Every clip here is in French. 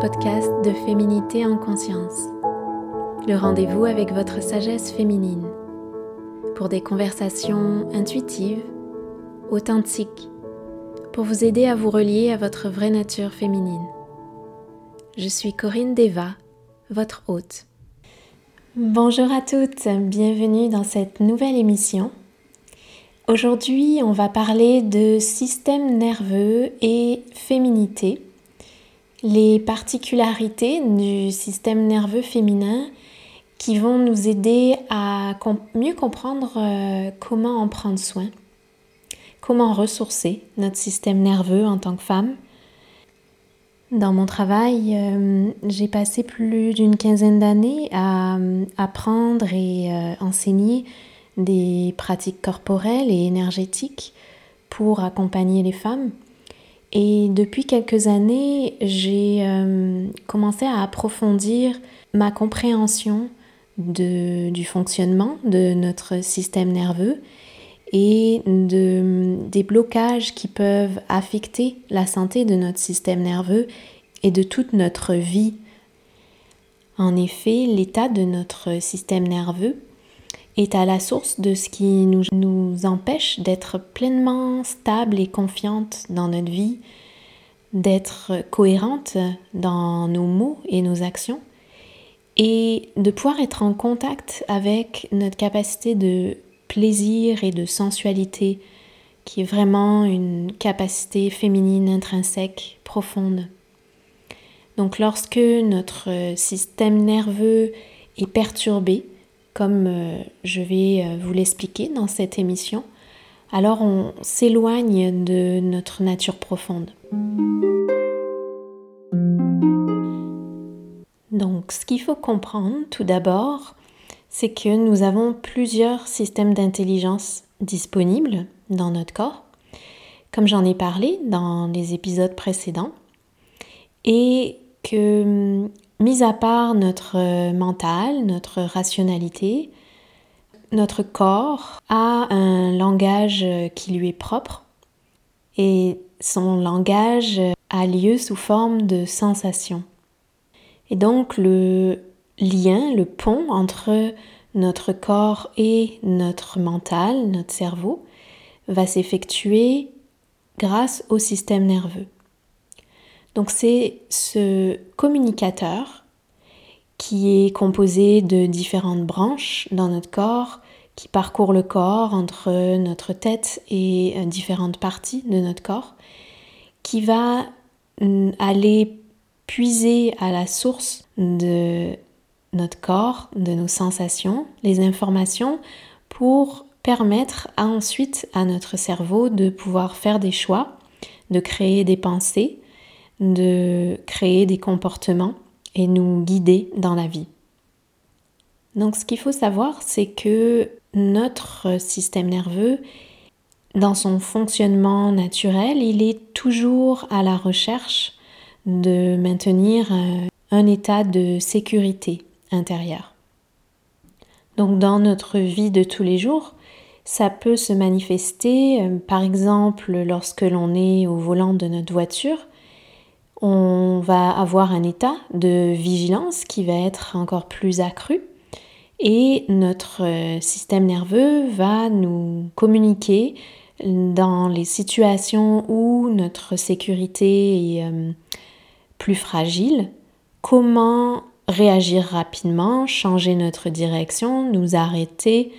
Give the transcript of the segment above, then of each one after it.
Podcast de Féminité en conscience, le rendez-vous avec votre sagesse féminine, pour des conversations intuitives, authentiques, pour vous aider à vous relier à votre vraie nature féminine. Je suis Corinne Deva, votre hôte. Bonjour à toutes, bienvenue dans cette nouvelle émission. Aujourd'hui, on va parler de système nerveux et féminité les particularités du système nerveux féminin qui vont nous aider à mieux comprendre euh, comment en prendre soin, comment ressourcer notre système nerveux en tant que femme. Dans mon travail, euh, j'ai passé plus d'une quinzaine d'années à euh, apprendre et enseigner des pratiques corporelles et énergétiques pour accompagner les femmes et depuis quelques années, j'ai euh, commencé à approfondir ma compréhension du fonctionnement de notre système nerveux et de, des blocages qui peuvent affecter la santé de notre système nerveux et de toute notre vie. En effet, l'état de notre système nerveux est à la source de ce qui nous, nous empêche d'être pleinement stable et confiante dans notre vie, d'être cohérente dans nos mots et nos actions, et de pouvoir être en contact avec notre capacité de plaisir et de sensualité, qui est vraiment une capacité féminine intrinsèque profonde. Donc lorsque notre système nerveux est perturbé, comme euh, je vais euh, vous l'expliquer dans cette émission, alors on s'éloigne de notre nature profonde. Donc ce qu'il faut comprendre tout d'abord, c'est que nous avons plusieurs systèmes d'intelligence disponibles dans notre corps, comme j'en ai parlé dans les épisodes précédents, et que Mis à part notre euh, mental, notre rationalité, notre corps a un langage euh, qui lui est propre et son langage a lieu sous forme de sensations. Et donc le lien, le pont entre notre corps et notre mental, notre cerveau, va s'effectuer grâce au système nerveux. Donc c'est ce communicateur qui est composé de différentes branches dans notre corps, qui parcourt le corps entre notre tête et euh, différentes parties de notre corps, qui va mm, aller puiser à la source de notre corps, de nos sensations, les informations pour permettre ensuite à notre cerveau de pouvoir faire des choix, de créer des pensées de créer des comportements et nous guider dans la vie. Donc ce qu'il faut savoir, c'est que notre système nerveux, dans son fonctionnement naturel, il est toujours à la recherche de maintenir euh, un état de sécurité intérieure. Donc dans notre vie de tous les jours, ça peut se manifester, euh, par exemple, lorsque l'on est au volant de notre voiture, on va avoir un état de vigilance qui va être encore plus accru et notre euh, système nerveux va nous communiquer dans les situations où notre sécurité est euh, plus fragile, comment réagir rapidement, changer notre direction, nous arrêter,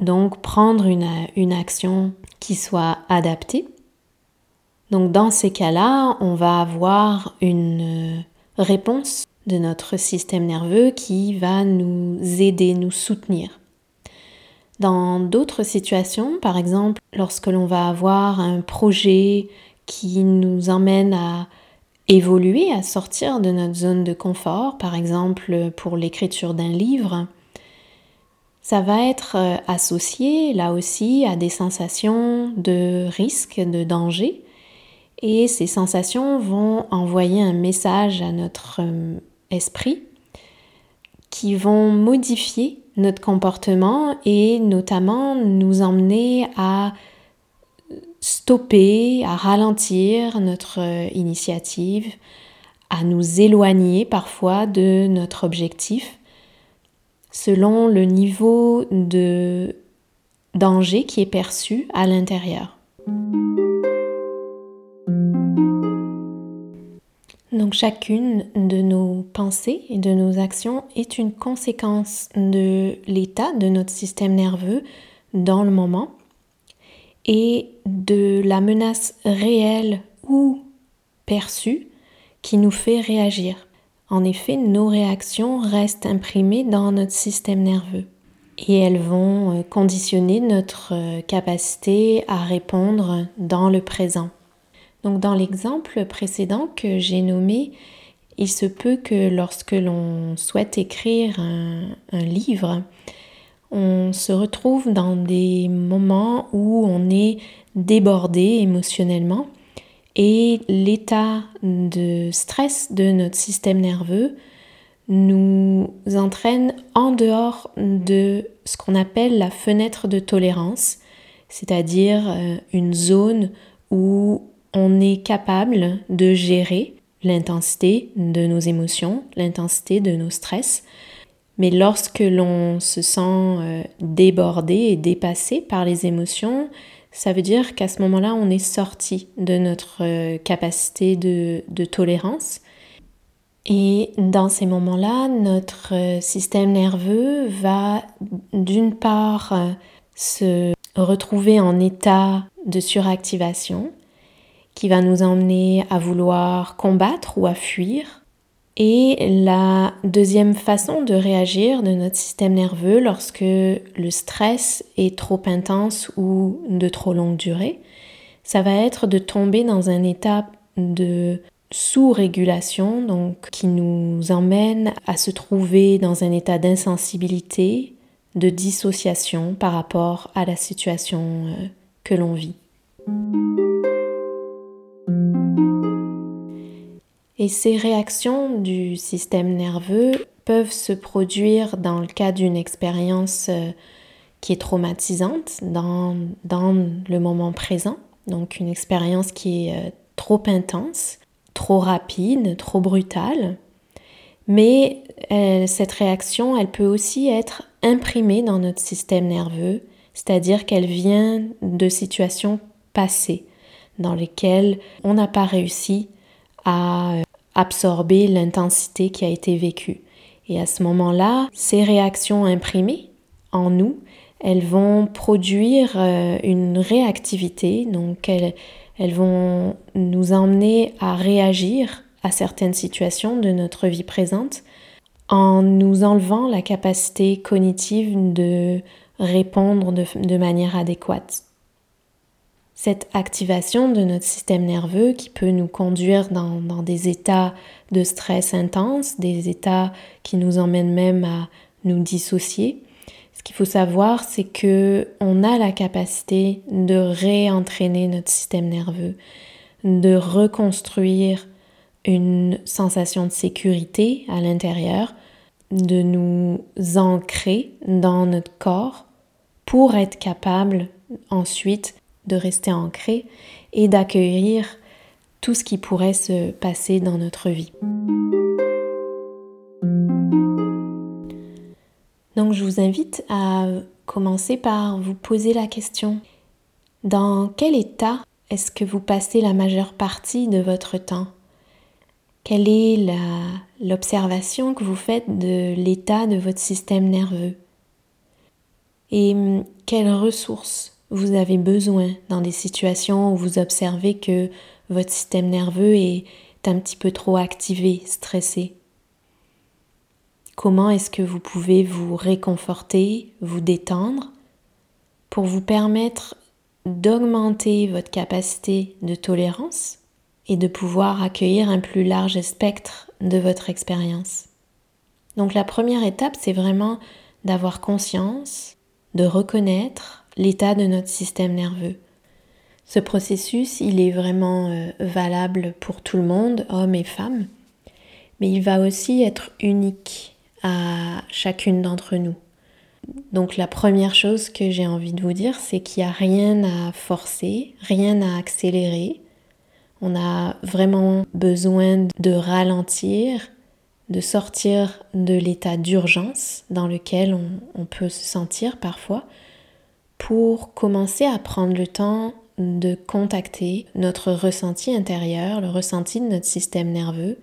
donc prendre une, une action qui soit adaptée. Donc dans ces cas-là, on va avoir une réponse de notre système nerveux qui va nous aider, nous soutenir. Dans d'autres situations, par exemple, lorsque l'on va avoir un projet qui nous emmène à évoluer, à sortir de notre zone de confort, par exemple pour l'écriture d'un livre, ça va être euh, associé là aussi à des sensations de risque, de danger, et ces sensations vont envoyer un message à notre euh, esprit qui vont modifier notre comportement et notamment nous emmener à stopper, à ralentir notre euh, initiative, à nous éloigner parfois de notre objectif selon le niveau de danger qui est perçu à l'intérieur. Donc chacune de nos pensées et de nos actions est une conséquence de l'état de notre système nerveux dans le moment et de la menace réelle ou perçue qui nous fait réagir. En effet, nos réactions restent imprimées dans notre système nerveux et elles vont euh, conditionner notre euh, capacité à répondre dans le présent. Donc dans l'exemple précédent que j'ai nommé, il se peut que lorsque l'on souhaite écrire un, livre, on se retrouve dans des moments où on est débordé émotionnellement et l'état de stress de notre système nerveux nous entraîne en dehors de ce qu'on appelle la fenêtre de tolérance, c'est-à-dire euh, une zone où on est capable de gérer l'intensité de nos émotions, l'intensité de nos stress. Mais lorsque l'on se sent euh, débordé et dépassé par les émotions, ça veut dire qu'à ce moment-là, on est sorti de notre euh, capacité de, de tolérance. Et dans ces moments-là, notre euh, système nerveux va d'une part se retrouver en état de suractivation qui va nous emmener à vouloir combattre ou à fuir. Et la deuxième façon de réagir de notre système nerveux lorsque le stress est trop intense ou de trop longue durée, ça va être de tomber dans un état de sous-régulation, donc qui nous emmène à se trouver dans un état d'insensibilité, de dissociation par rapport à la situation euh, que l'on vit. Et ces réactions du système nerveux peuvent se produire dans le cas d'une expérience euh, qui est traumatisante dans, dans, le moment présent, donc une expérience qui est euh, trop intense, trop rapide, trop brutale. Mais euh, cette réaction, elle peut aussi être imprimée dans notre système nerveux, c'est-à-dire qu'elle vient de situations passées dans lesquelles on n'a pas réussi à absorber l'intensité qui a été vécue. Et à ce moment-là, ces réactions imprimées en nous, elles vont produire euh, une réactivité, donc elles, elles vont nous emmener à réagir à certaines situations de notre vie présente en nous enlevant la capacité cognitive de répondre de, de manière adéquate cette activation de notre système nerveux qui peut nous conduire dans, des états de stress intense, des états qui nous emmènent même à nous dissocier. Ce qu'il faut savoir, c'est que on a la capacité de réentraîner notre système nerveux, de reconstruire une sensation de sécurité à l'intérieur, de nous ancrer dans notre corps pour être capable ensuite de rester ancré et d'accueillir tout ce qui pourrait se passer dans notre vie. Donc je vous invite à commencer par vous poser la question. Dans quel état est-ce que vous passez la majeure partie de votre temps? Quelle est l'observation que vous faites de l'état de votre système nerveux? Et hum, quelles ressources vous avez besoin dans des situations où vous observez que votre système nerveux est un petit peu trop activé, stressé. Comment est-ce que vous pouvez vous réconforter, vous détendre pour vous permettre d'augmenter votre capacité de tolérance et de pouvoir accueillir un plus large spectre de votre expérience? Donc la première étape, c'est vraiment d'avoir conscience, de reconnaître l'état de notre système nerveux. Ce processus, il est vraiment euh, valable pour tout le monde, hommes et femmes, mais il va aussi être unique à chacune d'entre nous. Donc la première chose que j'ai envie de vous dire, c'est qu'il n'y a rien à forcer, rien à accélérer. On a vraiment besoin de ralentir, de sortir de l'état d'urgence dans lequel on, peut se sentir parfois pour commencer à prendre le temps de contacter notre ressenti intérieur, le ressenti de notre système nerveux,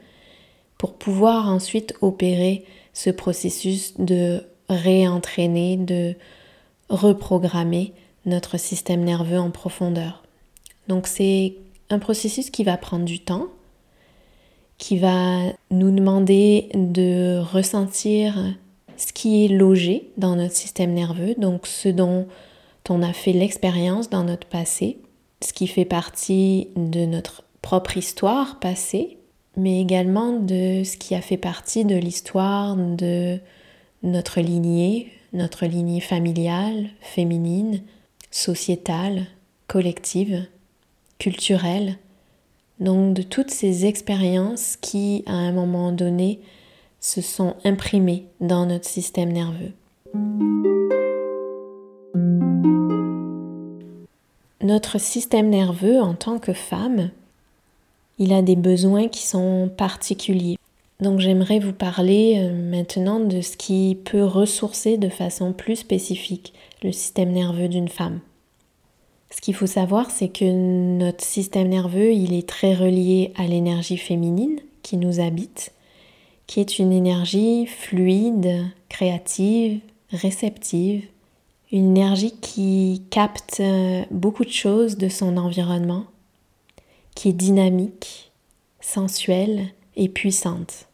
pour pouvoir ensuite opérer ce processus de réentraîner, de reprogrammer notre système nerveux en profondeur. Donc c'est un processus qui va prendre du temps, qui va nous demander de ressentir ce qui est logé dans notre système nerveux, donc ce dont on a fait l'expérience dans notre passé, ce qui fait partie de notre propre histoire passée, mais également de ce qui a fait partie de l'histoire de notre lignée, notre lignée familiale, féminine, sociétale, collective, culturelle, donc de toutes ces expériences qui, à un moment donné, se sont imprimées dans notre système nerveux. Notre système nerveux en tant que femme, il a des besoins qui sont particuliers. Donc j'aimerais vous parler euh, maintenant de ce qui peut ressourcer de façon plus spécifique le système nerveux d'une femme. Ce qu'il faut savoir, c'est que notre système nerveux, il est très relié à l'énergie féminine qui nous habite, qui est une énergie fluide, créative, réceptive, une énergie qui capte euh, beaucoup de choses de son environnement, qui est dynamique, sensuelle et puissante.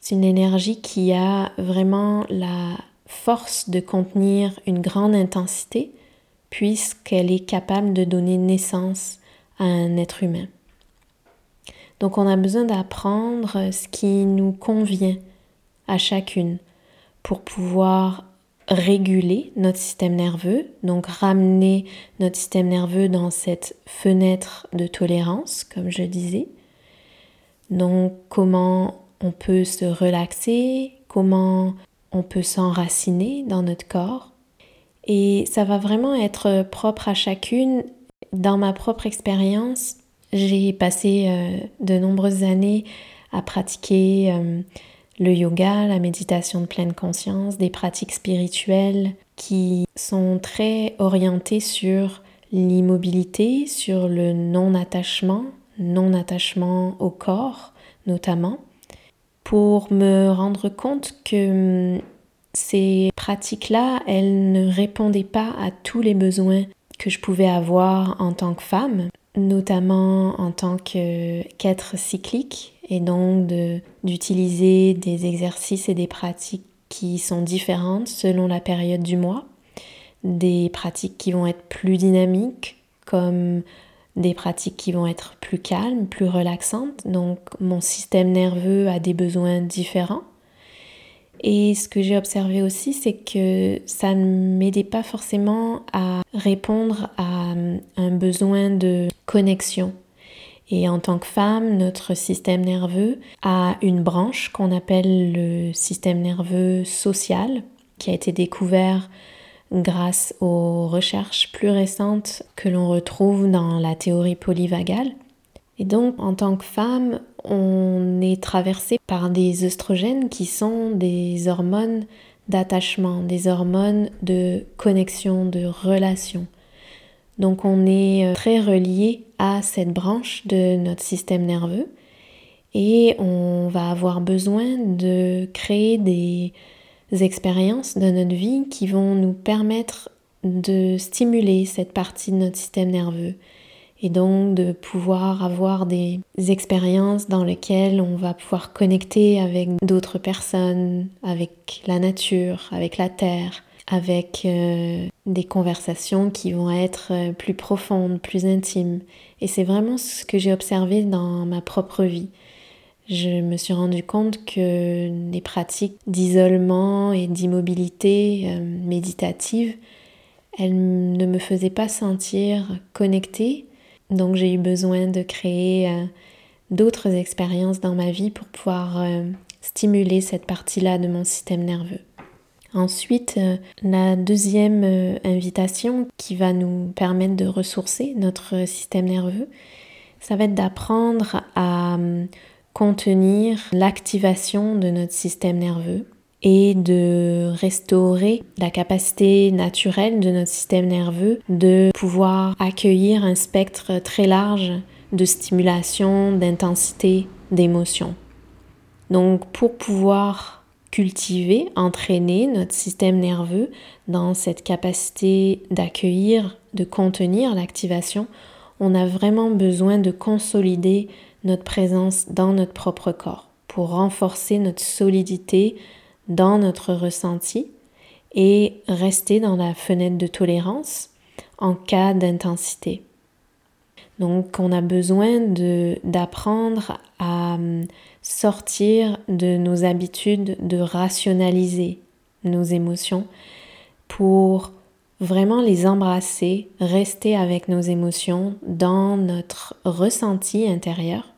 C'est une énergie qui a vraiment la force de contenir une grande intensité puisqu'elle est capable de donner naissance à un être humain. Donc on a besoin d'apprendre ce qui nous convient à chacune pour pouvoir réguler notre système nerveux, donc ramener notre système nerveux dans cette fenêtre de tolérance, comme je disais. Donc comment on peut se relaxer, comment on peut s'enraciner dans notre corps. Et ça va vraiment être propre à chacune. Dans ma propre expérience, j'ai passé euh, de nombreuses années à pratiquer euh, le yoga, la méditation de pleine conscience, des pratiques spirituelles qui sont très orientées sur l'immobilité, sur le non-attachement, non-attachement au corps notamment, pour me rendre compte que hum, ces pratiques-là, elles ne répondaient pas à tous les besoins que je pouvais avoir en tant que femme, notamment en tant qu'être cyclique et donc d'utiliser des exercices et des pratiques qui sont différentes selon la période du mois, des pratiques qui vont être plus dynamiques comme des pratiques qui vont être plus calmes, plus relaxantes. Donc mon système nerveux a des besoins différents. Et ce que j'ai observé aussi, c'est que ça ne m'aidait pas forcément à répondre à un besoin de connexion et en tant que femme, notre système nerveux a une branche qu'on appelle le système nerveux social, qui a été découvert grâce aux recherches plus récentes que l'on retrouve dans la théorie polyvagale. Et donc, en tant que femme, on est traversé par des œstrogènes qui sont des hormones d'attachement, des hormones de connexion, de relation. Donc on est euh, très relié à cette branche de notre système nerveux et on va avoir besoin de créer des expériences de notre vie qui vont nous permettre de stimuler cette partie de notre système nerveux et donc de pouvoir avoir des expériences dans lesquelles on va pouvoir connecter avec d'autres personnes, avec la nature, avec la terre, avec euh, des conversations qui vont être euh, plus profondes, plus intimes. Et c'est vraiment ce que j'ai observé dans ma propre vie. Je me suis rendu compte que les pratiques d'isolement et d'immobilité euh, méditative, elles ne me faisaient pas sentir connectée. Donc j'ai eu besoin de créer d'autres expériences dans ma vie pour pouvoir stimuler cette partie-là de mon système nerveux. Ensuite, euh, la deuxième euh, invitation qui va nous permettre de ressourcer notre système nerveux, ça va être d'apprendre à contenir l'activation de notre système nerveux et de restaurer la capacité naturelle de notre système nerveux de pouvoir accueillir un spectre très large de stimulation, d'intensité, d'émotion. Donc pour pouvoir cultiver, entraîner notre système nerveux dans cette capacité d'accueillir, de contenir l'activation, on a vraiment besoin de consolider notre présence dans notre propre corps pour renforcer notre solidité dans notre ressenti et rester dans la fenêtre de tolérance en cas d'intensité. Donc on a besoin d'apprendre à hum, sortir de nos habitudes de rationaliser nos émotions pour vraiment les embrasser, rester avec nos émotions dans notre ressenti intérieur.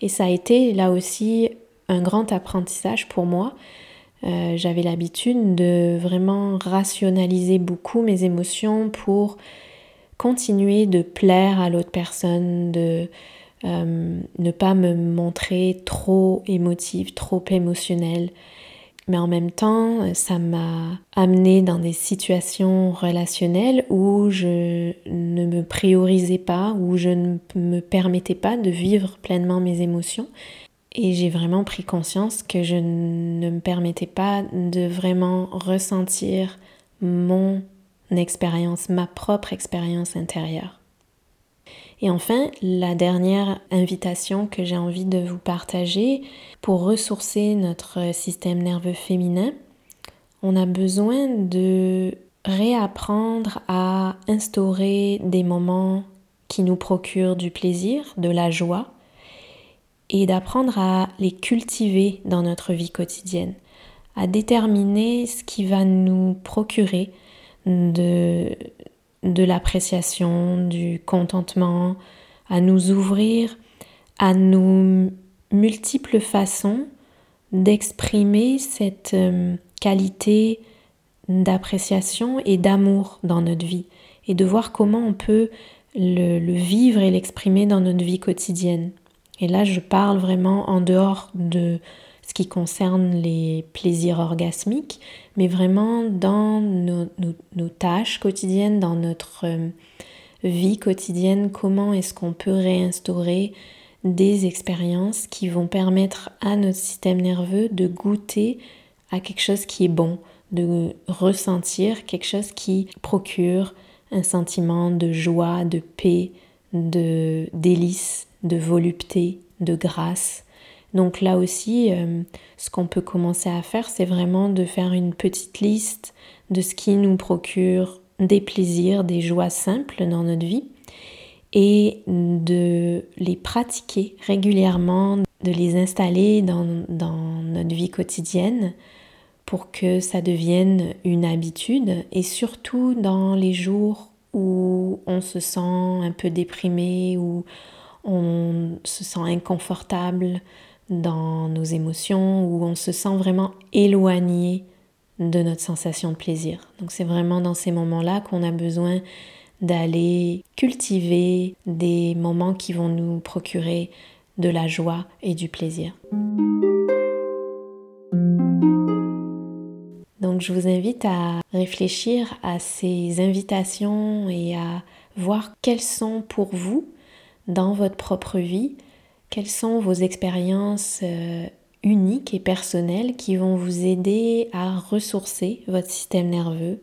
Et ça a été là aussi un grand apprentissage pour moi. Euh, j'avais l'habitude de vraiment rationaliser beaucoup mes émotions pour continuer de plaire à l'autre personne, de euh, ne pas me montrer trop émotive, trop émotionnelle. Mais en même temps, ça m'a amené dans des situations relationnelles où je ne me priorisais pas, où je ne me permettais pas de vivre pleinement mes émotions. Et j'ai vraiment pris conscience que je ne me permettais pas de vraiment ressentir mon expérience, ma propre expérience intérieure. Et enfin, la dernière invitation que j'ai envie de vous partager pour ressourcer notre système nerveux féminin, on a besoin de réapprendre à instaurer des moments qui nous procurent du plaisir, de la joie, et d'apprendre à les cultiver dans notre vie quotidienne, à déterminer ce qui va nous procurer de, de l'appréciation, du contentement, à nous ouvrir à nos multiples façons d'exprimer cette euh, qualité d'appréciation et d'amour dans notre vie et de voir comment on peut le, le vivre et l'exprimer dans notre vie quotidienne. Et là, je parle vraiment en dehors de ce qui concerne les plaisirs orgasmiques, mais vraiment dans nos, tâches quotidiennes, dans notre euh, vie quotidienne, comment est-ce qu'on peut réinstaurer des expériences qui vont permettre à notre système nerveux de goûter à quelque chose qui est bon, de ressentir quelque chose qui procure un sentiment de joie, de paix, de délice, de volupté, de grâce, donc là aussi, euh, ce qu'on peut commencer à faire, c'est vraiment de faire une petite liste de ce qui nous procure des plaisirs, des joies simples dans notre vie et de les pratiquer régulièrement, de les installer dans, dans notre vie quotidienne pour que ça devienne une habitude et surtout dans les jours où on se sent un peu déprimé, où on se sent inconfortable, dans nos émotions, où on se sent vraiment éloigné de notre sensation de plaisir. Donc c'est vraiment dans ces moments-là qu'on a besoin d'aller cultiver des moments qui vont nous procurer de la joie et du plaisir. Donc je vous invite à réfléchir à ces invitations et à voir quelles sont pour vous dans votre propre vie quelles sont vos expériences euh, uniques et personnelles qui vont vous aider à ressourcer votre système nerveux,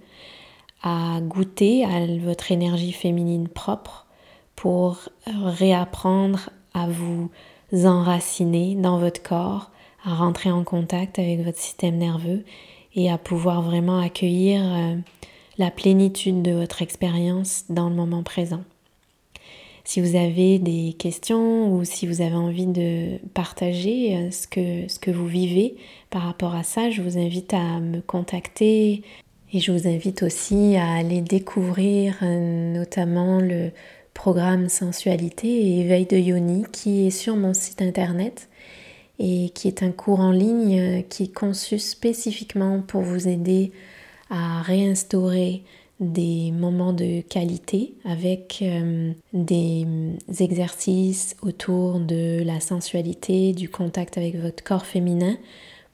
à goûter à votre énergie féminine propre pour réapprendre à vous enraciner dans votre corps, à rentrer en contact avec votre système nerveux et à pouvoir vraiment accueillir euh, la plénitude de votre expérience dans le moment présent? Si vous avez des questions ou si vous avez envie de partager euh, ce que, vous vivez par rapport à ça, je vous invite à me contacter et je vous invite aussi à aller découvrir euh, notamment le programme Sensualité et éveil de Yoni qui est sur mon site internet et qui est un cours en ligne euh, qui est conçu spécifiquement pour vous aider à réinstaurer des moments de qualité avec euh, des exercices autour de la sensualité, du contact avec votre corps féminin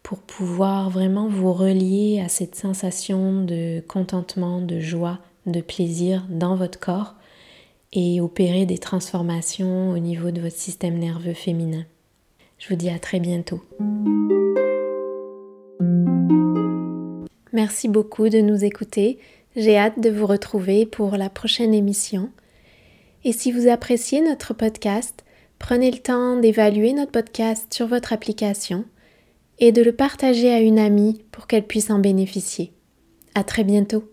pour pouvoir vraiment vous relier à cette sensation de contentement, de joie, de plaisir dans votre corps et opérer des transformations au niveau de votre système nerveux féminin. Je vous dis à très bientôt. Merci beaucoup de nous écouter. J'ai hâte de vous retrouver pour la prochaine émission. Et si vous appréciez notre podcast, prenez le temps d'évaluer notre podcast sur votre application et de le partager à une amie pour qu'elle puisse en bénéficier. À très bientôt.